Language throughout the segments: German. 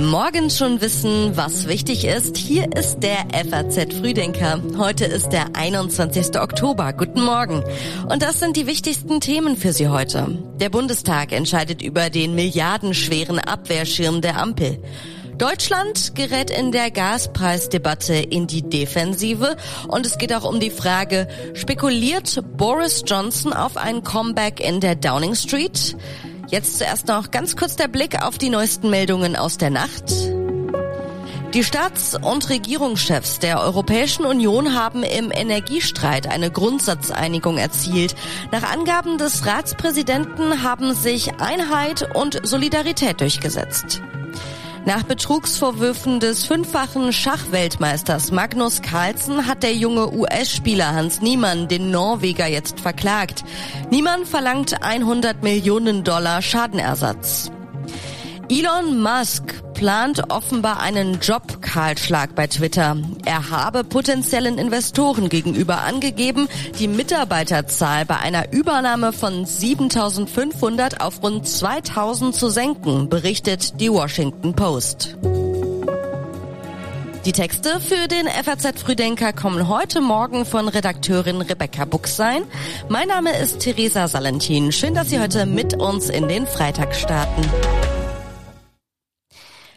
Morgen schon wissen, was wichtig ist. Hier ist der FAZ Frühdenker. Heute ist der 21. Oktober. Guten Morgen. Und das sind die wichtigsten Themen für Sie heute. Der Bundestag entscheidet über den milliardenschweren Abwehrschirm der Ampel. Deutschland gerät in der Gaspreisdebatte in die Defensive und es geht auch um die Frage, spekuliert Boris Johnson auf ein Comeback in der Downing Street? Jetzt zuerst noch ganz kurz der Blick auf die neuesten Meldungen aus der Nacht. Die Staats- und Regierungschefs der Europäischen Union haben im Energiestreit eine Grundsatzeinigung erzielt. Nach Angaben des Ratspräsidenten haben sich Einheit und Solidarität durchgesetzt. Nach Betrugsvorwürfen des fünffachen Schachweltmeisters Magnus Carlsen hat der junge US-Spieler Hans Niemann den Norweger jetzt verklagt. Niemann verlangt 100 Millionen Dollar Schadenersatz. Elon Musk plant offenbar einen Jobkahlschlag bei Twitter. Er habe potenziellen Investoren gegenüber angegeben, die Mitarbeiterzahl bei einer Übernahme von 7500 auf rund 2000 zu senken, berichtet die Washington Post. Die Texte für den FAZ Früdenker kommen heute Morgen von Redakteurin Rebecca Buchsein. Mein Name ist Theresa Salentin. Schön, dass Sie heute mit uns in den Freitag starten.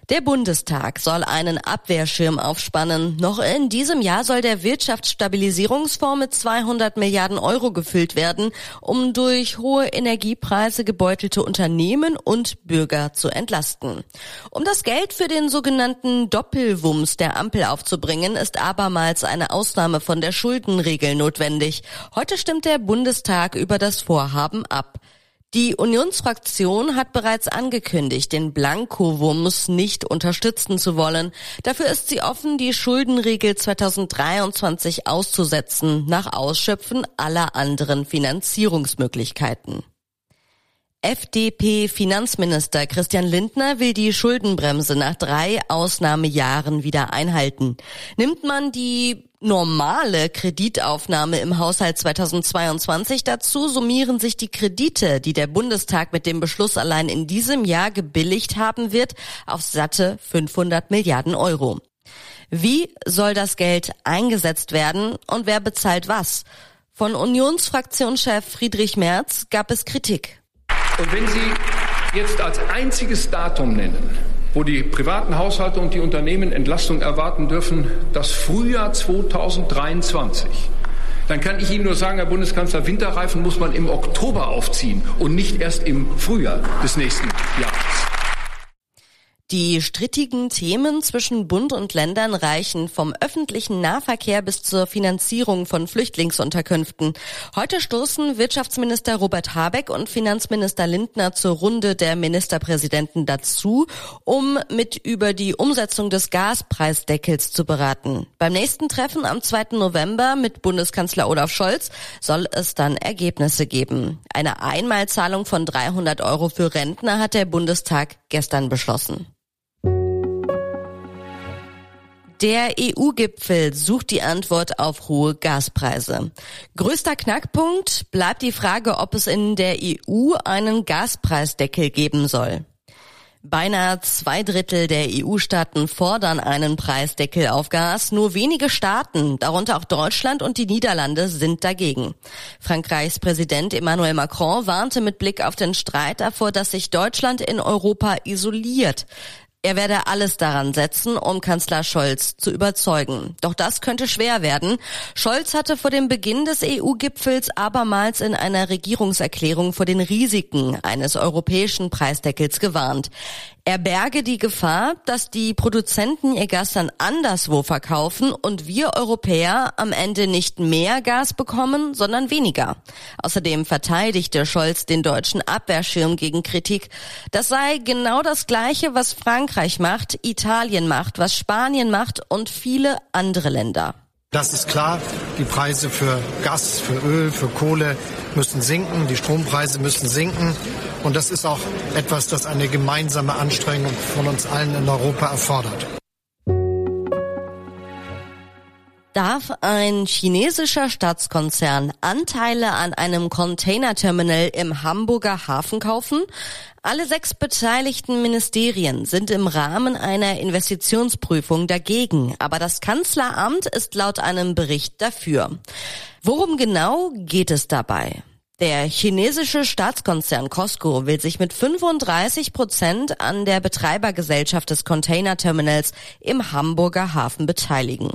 Der Bundestag soll einen Abwehrschirm aufspannen. Noch in diesem Jahr soll der Wirtschaftsstabilisierungsfonds mit 200 Milliarden Euro gefüllt werden, um durch hohe Energiepreise gebeutelte Unternehmen und Bürger zu entlasten. Um das Geld für den sogenannten Doppelwumms der Ampel aufzubringen, ist abermals eine Ausnahme von der Schuldenregel notwendig. Heute stimmt der Bundestag über das Vorhaben ab. Die Unionsfraktion hat bereits angekündigt, den Blankowumms nicht unterstützen zu wollen. Dafür ist sie offen, die Schuldenregel 2023 auszusetzen, nach Ausschöpfen aller anderen Finanzierungsmöglichkeiten. FDP-Finanzminister Christian Lindner will die Schuldenbremse nach drei Ausnahmejahren wieder einhalten. Nimmt man die normale Kreditaufnahme im Haushalt 2022 dazu, summieren sich die Kredite, die der Bundestag mit dem Beschluss allein in diesem Jahr gebilligt haben wird, auf satte 500 Milliarden Euro. Wie soll das Geld eingesetzt werden und wer bezahlt was? Von Unionsfraktionschef Friedrich Merz gab es Kritik. Und wenn Sie jetzt als einziges Datum nennen, wo die privaten Haushalte und die Unternehmen Entlastung erwarten dürfen, das Frühjahr 2023, dann kann ich Ihnen nur sagen, Herr Bundeskanzler, Winterreifen muss man im Oktober aufziehen und nicht erst im Frühjahr des nächsten Jahres. Die strittigen Themen zwischen Bund und Ländern reichen vom öffentlichen Nahverkehr bis zur Finanzierung von Flüchtlingsunterkünften. Heute stoßen Wirtschaftsminister Robert Habeck und Finanzminister Lindner zur Runde der Ministerpräsidenten dazu, um mit über die Umsetzung des Gaspreisdeckels zu beraten. Beim nächsten Treffen am 2. November mit Bundeskanzler Olaf Scholz soll es dann Ergebnisse geben. Eine Einmalzahlung von 300 Euro für Rentner hat der Bundestag gestern beschlossen. Der EU-Gipfel sucht die Antwort auf hohe Gaspreise. Größter Knackpunkt bleibt die Frage, ob es in der EU einen Gaspreisdeckel geben soll. Beinahe zwei Drittel der EU-Staaten fordern einen Preisdeckel auf Gas. Nur wenige Staaten, darunter auch Deutschland und die Niederlande, sind dagegen. Frankreichs Präsident Emmanuel Macron warnte mit Blick auf den Streit davor, dass sich Deutschland in Europa isoliert. Er werde alles daran setzen, um Kanzler Scholz zu überzeugen. Doch das könnte schwer werden. Scholz hatte vor dem Beginn des EU-Gipfels abermals in einer Regierungserklärung vor den Risiken eines europäischen Preisdeckels gewarnt. Er berge die Gefahr, dass die Produzenten ihr Gas dann anderswo verkaufen und wir Europäer am Ende nicht mehr Gas bekommen, sondern weniger. Außerdem verteidigte Scholz den deutschen Abwehrschirm gegen Kritik. Das sei genau das Gleiche, was Frankreich macht, Italien macht, was Spanien macht und viele andere Länder. Das ist klar. Die Preise für Gas, für Öl, für Kohle müssen sinken. Die Strompreise müssen sinken. Und das ist auch etwas, das eine gemeinsame Anstrengung von uns allen in Europa erfordert. Darf ein chinesischer Staatskonzern Anteile an einem Containerterminal im Hamburger Hafen kaufen? Alle sechs beteiligten Ministerien sind im Rahmen einer Investitionsprüfung dagegen, aber das Kanzleramt ist laut einem Bericht dafür. Worum genau geht es dabei? Der chinesische Staatskonzern Costco will sich mit 35 Prozent an der Betreibergesellschaft des Containerterminals im Hamburger Hafen beteiligen.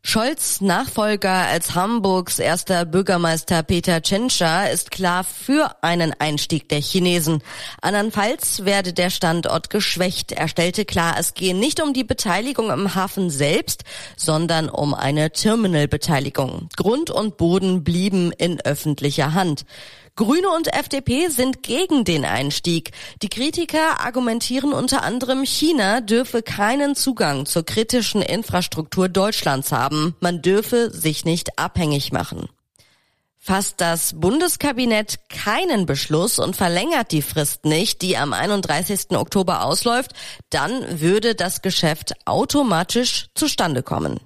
Scholz Nachfolger als Hamburgs erster Bürgermeister Peter Tschentscher ist klar für einen Einstieg der Chinesen. Andernfalls werde der Standort geschwächt. Er stellte klar, es gehe nicht um die Beteiligung im Hafen selbst, sondern um eine Terminalbeteiligung. Grund und Boden blieben in öffentlicher Hand. Grüne und FDP sind gegen den Einstieg. Die Kritiker argumentieren unter anderem, China dürfe keinen Zugang zur kritischen Infrastruktur Deutschlands haben. Man dürfe sich nicht abhängig machen. Fasst das Bundeskabinett keinen Beschluss und verlängert die Frist nicht, die am 31. Oktober ausläuft, dann würde das Geschäft automatisch zustande kommen.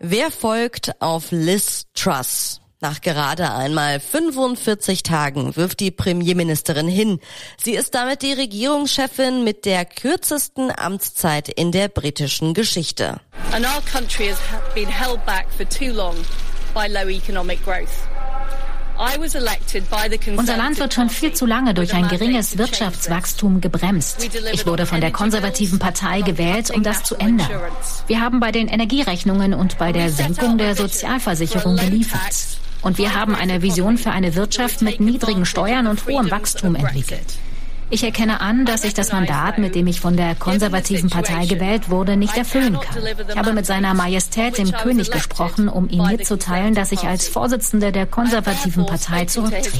Wer folgt auf Liz Truss? Nach gerade einmal 45 Tagen wirft die Premierministerin hin. Sie ist damit die Regierungschefin mit der kürzesten Amtszeit in der britischen Geschichte. And our country has been held back for too long by low economic growth. Unser Land wird schon viel zu lange durch ein geringes Wirtschaftswachstum gebremst. Ich wurde von der konservativen Partei gewählt, um das zu ändern. Wir haben bei den Energierechnungen und bei der Senkung der Sozialversicherung geliefert. Und wir haben eine Vision für eine Wirtschaft mit niedrigen Steuern und hohem Wachstum entwickelt. Ich erkenne an, dass ich das Mandat, mit dem ich von der konservativen Partei gewählt wurde, nicht erfüllen kann. Ich habe mit seiner Majestät dem König gesprochen, um ihm mitzuteilen, dass ich als Vorsitzende der konservativen Partei zurücktrete.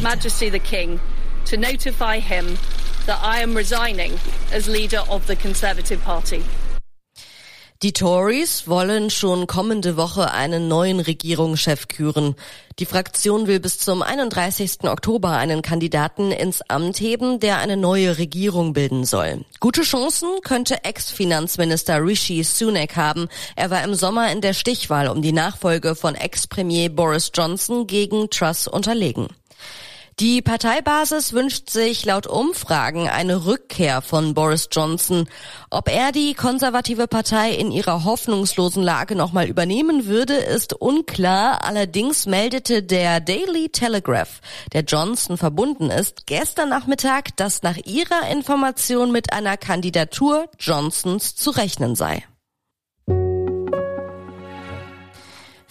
Die Tories wollen schon kommende Woche einen neuen Regierungschef küren. Die Fraktion will bis zum 31. Oktober einen Kandidaten ins Amt heben, der eine neue Regierung bilden soll. Gute Chancen könnte Ex-Finanzminister Rishi Sunak haben. Er war im Sommer in der Stichwahl um die Nachfolge von Ex-Premier Boris Johnson gegen Truss unterlegen. Die Parteibasis wünscht sich laut Umfragen eine Rückkehr von Boris Johnson. Ob er die konservative Partei in ihrer hoffnungslosen Lage nochmal übernehmen würde, ist unklar. Allerdings meldete der Daily Telegraph, der Johnson verbunden ist, gestern Nachmittag, dass nach ihrer Information mit einer Kandidatur Johnsons zu rechnen sei.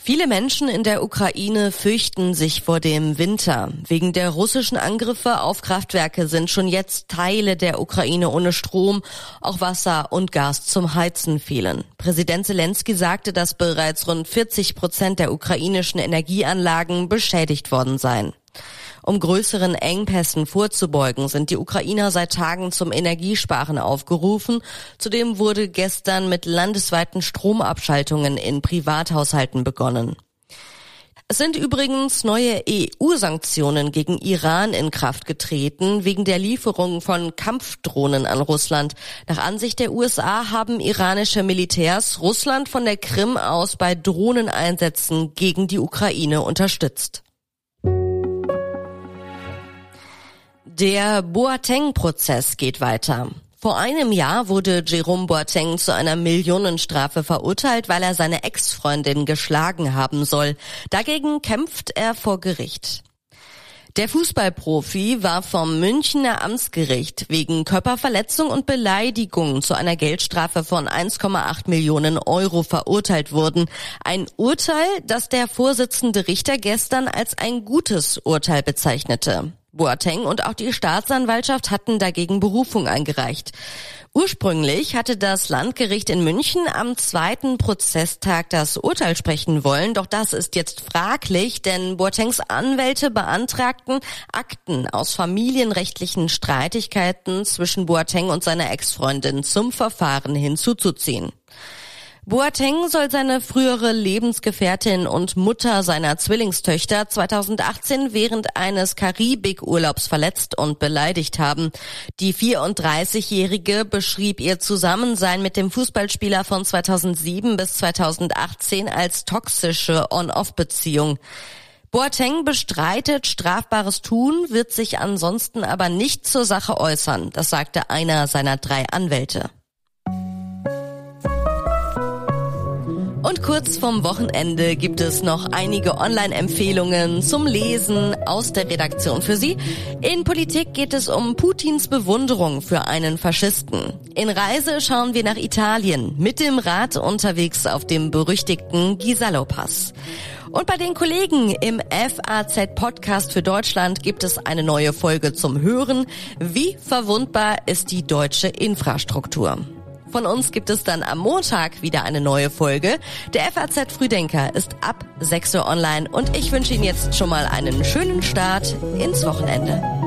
Viele Menschen in der Ukraine fürchten sich vor dem Winter. Wegen der russischen Angriffe auf Kraftwerke sind schon jetzt Teile der Ukraine ohne Strom, auch Wasser und Gas zum Heizen fehlen. Präsident Zelensky sagte, dass bereits rund 40 Prozent der ukrainischen Energieanlagen beschädigt worden seien. Um größeren Engpässen vorzubeugen, sind die Ukrainer seit Tagen zum Energiesparen aufgerufen. Zudem wurde gestern mit landesweiten Stromabschaltungen in Privathaushalten begonnen. Es sind übrigens neue EU-Sanktionen gegen Iran in Kraft getreten, wegen der Lieferung von Kampfdrohnen an Russland. Nach Ansicht der USA haben iranische Militärs Russland von der Krim aus bei Drohneneinsätzen gegen die Ukraine unterstützt. Der Boateng-Prozess geht weiter. Vor einem Jahr wurde Jerome Boateng zu einer Millionenstrafe verurteilt, weil er seine Ex-Freundin geschlagen haben soll. Dagegen kämpft er vor Gericht. Der Fußballprofi war vom Münchner Amtsgericht wegen Körperverletzung und Beleidigung zu einer Geldstrafe von 1,8 Millionen Euro verurteilt worden. Ein Urteil, das der Vorsitzende Richter gestern als ein gutes Urteil bezeichnete. Boateng und auch die Staatsanwaltschaft hatten dagegen Berufung eingereicht. Ursprünglich hatte das Landgericht in München am zweiten Prozesstag das Urteil sprechen wollen, doch das ist jetzt fraglich, denn Boatengs Anwälte beantragten, Akten aus familienrechtlichen Streitigkeiten zwischen Boateng und seiner Ex-Freundin zum Verfahren hinzuzuziehen. Boateng soll seine frühere Lebensgefährtin und Mutter seiner Zwillingstöchter 2018 während eines Karibikurlaubs verletzt und beleidigt haben. Die 34-Jährige beschrieb ihr Zusammensein mit dem Fußballspieler von 2007 bis 2018 als toxische On-Off-Beziehung. Boateng bestreitet strafbares Tun, wird sich ansonsten aber nicht zur Sache äußern. Das sagte einer seiner drei Anwälte. Und kurz vorm Wochenende gibt es noch einige Online-Empfehlungen zum Lesen aus der Redaktion für Sie. In Politik geht es um Putins Bewunderung für einen Faschisten. In Reise schauen wir nach Italien, mit dem Rad unterwegs auf dem berüchtigten Gisallo-Pass. Und bei den Kollegen im FAZ Podcast für Deutschland gibt es eine neue Folge zum Hören. Wie verwundbar ist die deutsche Infrastruktur? Von uns gibt es dann am Montag wieder eine neue Folge. Der FAZ Frühdenker ist ab 6 Uhr online und ich wünsche Ihnen jetzt schon mal einen schönen Start ins Wochenende.